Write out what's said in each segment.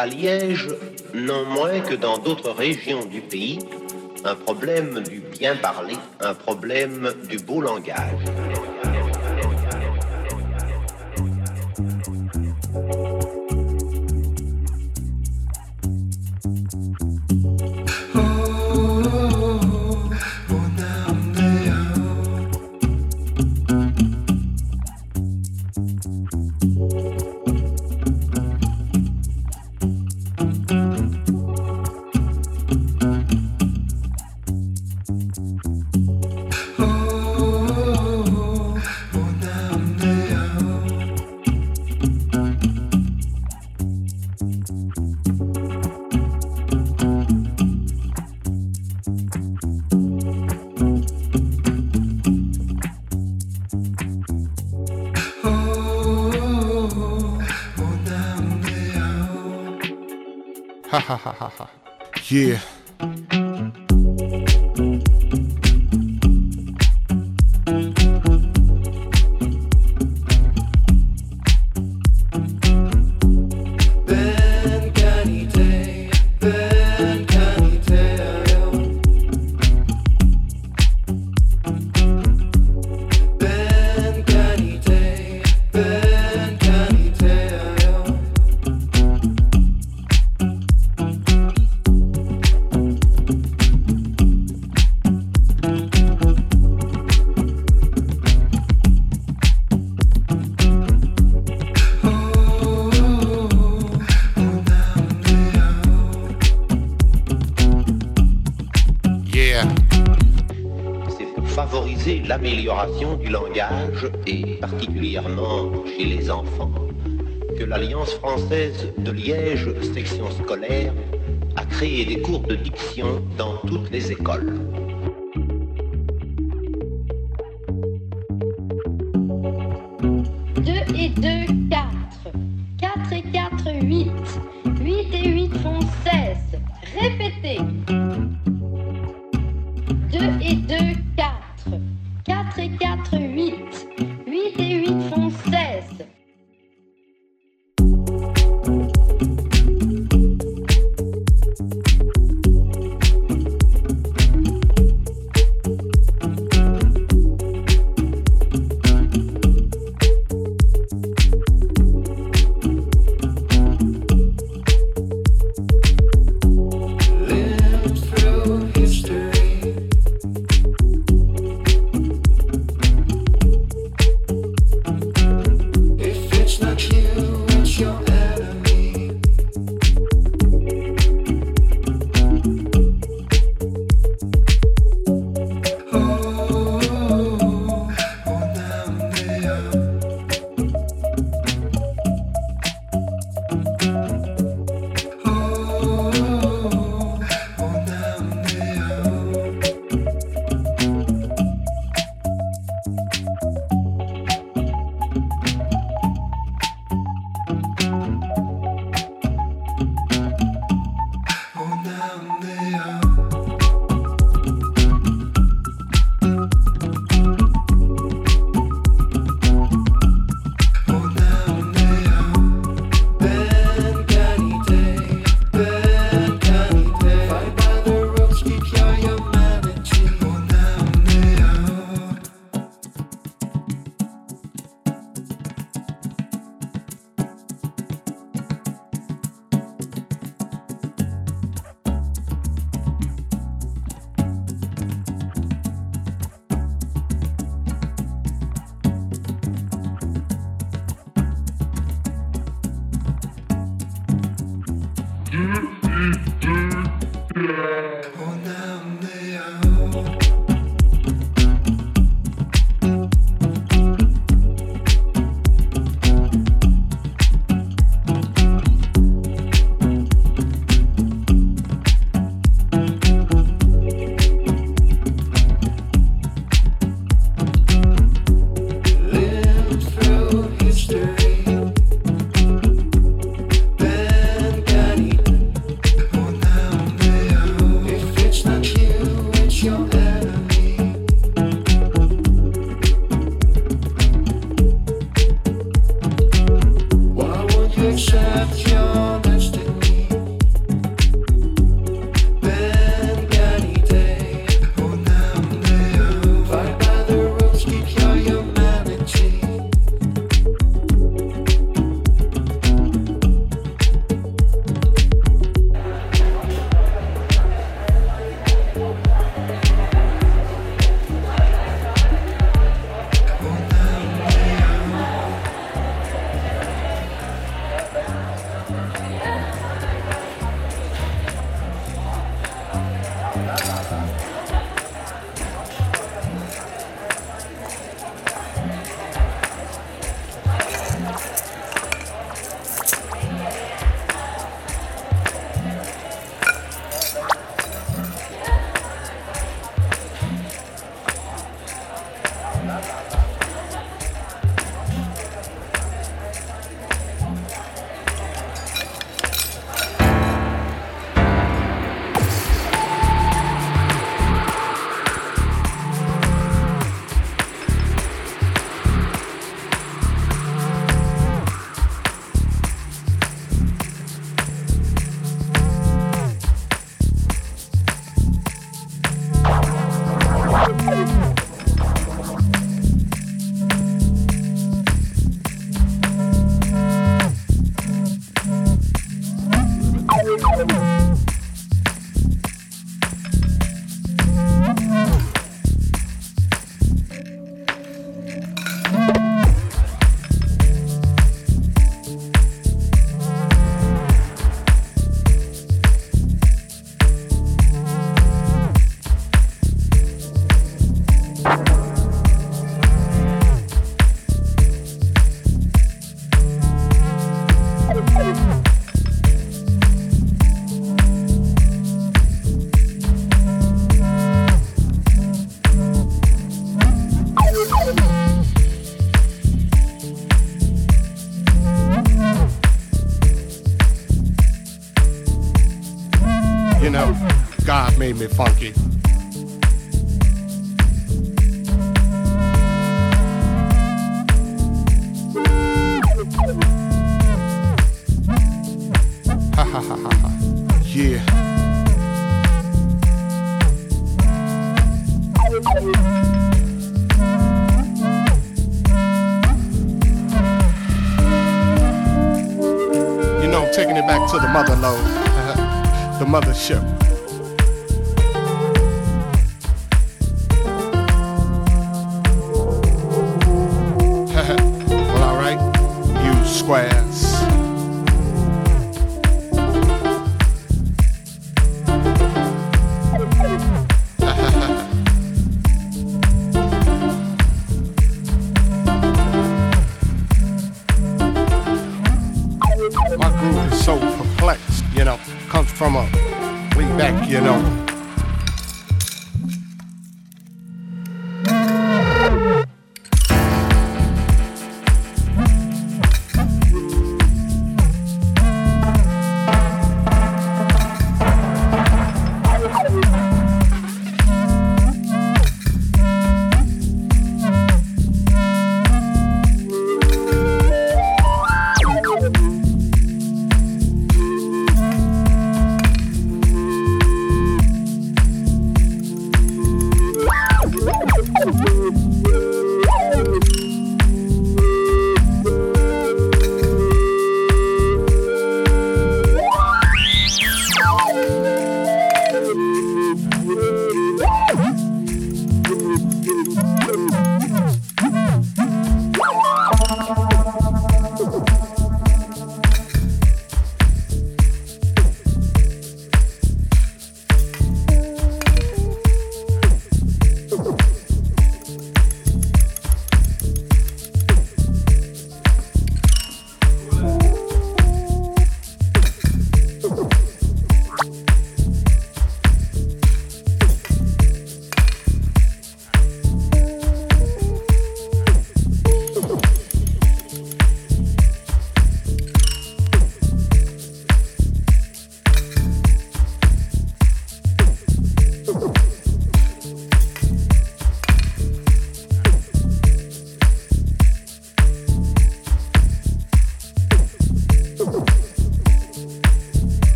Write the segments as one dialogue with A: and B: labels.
A: à Liège, non moins que dans d'autres régions du pays, un problème du bien parler, un problème du beau langage.
B: Yeah.
A: Du langage, et particulièrement chez les enfants, que l'Alliance française de Liège, section scolaire, a créé des cours de diction dans toutes les écoles.
C: Me funky. Ha ha ha ha ha. Yeah. You know, taking it back to the mother load, the mothership.
D: Mm-hmm.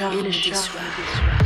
D: Charme des soirs.